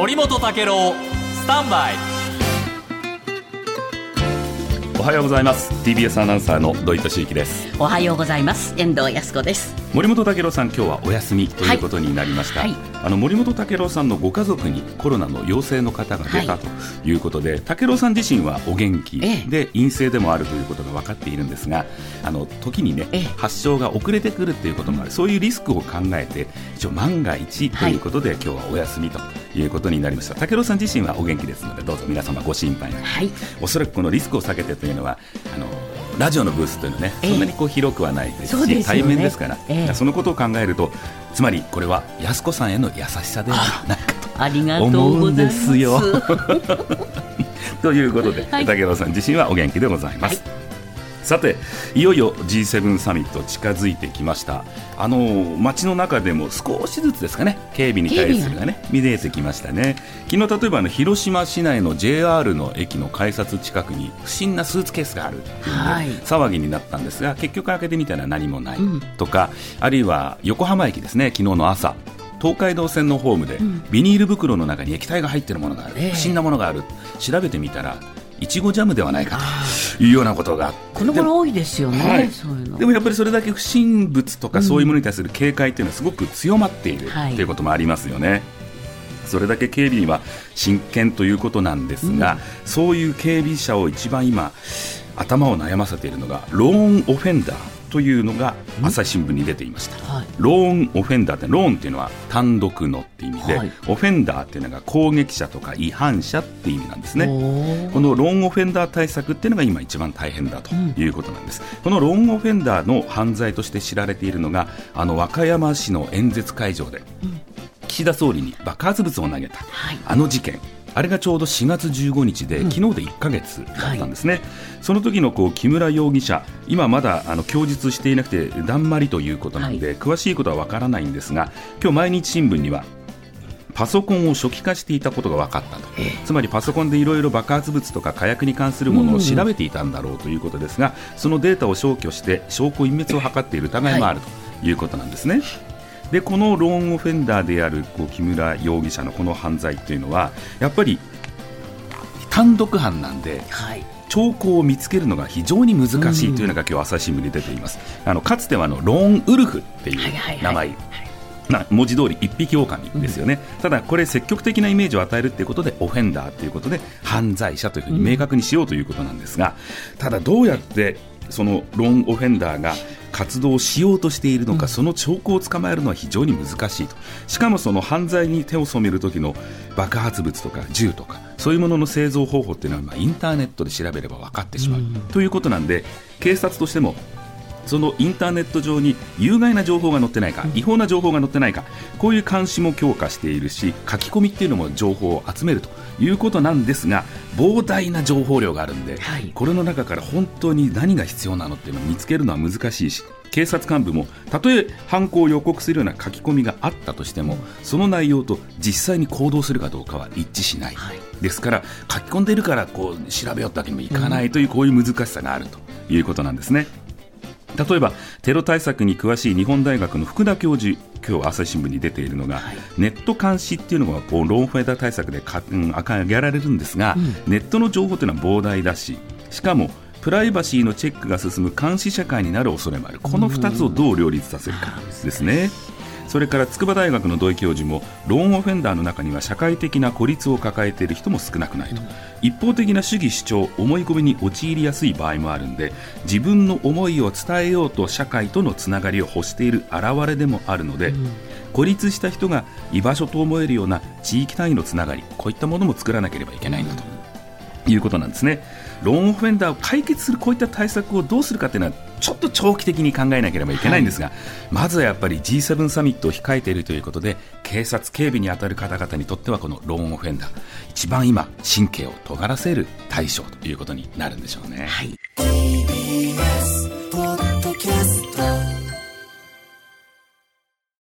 森本武郎スタンバイ。おはようございます。TBS アナウンサーの土井敏之です。おはようございます。遠藤康子です森本武郎さん今日はお休みということになりました、はい。あの森本武郎さんのご家族にコロナの陽性の方が出たはい。ということで、武郎さん自身はお元気ええ。で陰性でもあるということが分かっているんですがあの時にね、ええ。発症が遅れてくるっていうこともある。そういうリスクを考えて一応万が一ということで、今日はお休みということになりました。武郎さん自身はお元気ですのでどうぞ皆様ご心配なく。はい。おそらくこのリスクを避けてというのはあのラジオのブースというのはね、ええ。そんなにこう広くはないですし対面ですから、ええ。そのことを考えるとつまりこれは安子さんへの優しさではないかありがとう思うんございます。ですよ。ということで、はい。武郎さん自身はお元気でございます。さていよいよ G7 サミット近づいてきました。あの街の中でも少しずつですかね。警備に対するがね見えてきましたね。昨日例えばあの広島市内の JR の駅の改札近くに不審なスーツケースがあるっていうはい。騒ぎになったんですが結局開けてみたら何もないうん。とか、あるいは横浜駅ですね昨日の朝。東海道線のホームで、ビニール袋の中に液体が入っているものがある、ええ。不審なものがある。調べてみたらいちごジャムではないかというようなことがこの頃多いですよね、はいそういうの。でもやっぱりそれだけ不審物とかそういうものに対する警戒っていうのはすごく強まっているはい。ということもありますよね。それだけ警備には真剣ということなんですが、そういう警備者を一番今頭を悩ませているのがローンオフェンダーというのが朝日新聞に出ていました。はい。ローンオフェンダーってローンっていうのは単独のって意味で、はい。オフェンダーっていうのが攻撃者とか違反者って意味なんですね。このローンオフェンダー対策っていうのが今一番大変だということなんです、このローンオフェンダーの犯罪として知られているのがあの和歌山市の演説会場で、岸田総理に爆発物を投げた、はい。あの事件あれがちょうど4月15日で、昨日で1ヶ月だったんですね、その時のこう木村容疑者、今まだあの供述していなくて、だんまりということなんで、詳しいことはわからないんですが、今日毎日新聞には、パソコンを初期化していたことが分かったと、つまりパソコンでいろいろ爆発物とか火薬に関するものを調べていたんだろうということですが、そのデータを消去して証拠隠滅を図っている疑いもあるということなんですね。でこのローンオフェンダーであるこう木村容疑者のこの犯罪というのはやっぱり単独犯なんではい。兆候を見つけるのが非常に難しいというのが今日朝日新聞に出ています、あのかつてはあのローンウルフっていう名前、まあ、文字通り一匹狼ですよね、ただこれ積極的なイメージを与えるということでオフェンダーということで犯罪者というふうに明確にしようということなんですが、ただどうやってそのローンオフェンダーが活動しようとしているのか、その兆候を捕まえるのは非常に難しいと。しかもその犯罪に手を染める時の爆発物とか銃とかそういうものの製造方法っていうのは今インターネットで調べれば分かってしまう、ということなんで警察としてもそのインターネット上に有害な情報が載ってないか、違法な情報が載ってないか、こういう監視も強化しているし、書き込みっていうのも情報を集めるということなんですが、膨大な情報量があるんで、はいこれの中から本当に何が必要なのっていうのを見つけるのは難しいし、警察幹部もたとえ犯行を予告するような書き込みがあったとしても、その内容と実際に行動するかどうかは一致しない。はいですから書き込んでいるからこう調べようってわけにもいかないというこういう難しさがあるということなんですね。例えばテロ対策に詳しい日本大学の福田教授今日朝日新聞に出ているのが、ネット監視っていうのがこうローンフェーダー対策でか、うん、挙げられるんですが、ネットの情報というのは膨大だししかもプライバシーのチェックが進む監視社会になる恐れもある。この2つをどう両立させるかですね。それから筑波大学の土井教授もローンオフェンダーの中には社会的な孤立を抱えている人も少なくないと、一方的な主義主張思い込みに陥りやすい場合もあるんで自分の思いを伝えようと社会とのつながりを欲している表れでもあるので、孤立した人が居場所と思えるような地域単位のつながりこういったものも作らなければいけないんだと。いうことなんですねローンオフェンダーを解決するこういった対策をどうするかというのはちょっと長期的に考えなければいけないんですが、はい、まずはやっぱり G7 サミットを控えているということで警察、警備に当たる方々にとってはこのローンオフェンダー一番今神経を尖らせる対象ということになるんでしょうね。はい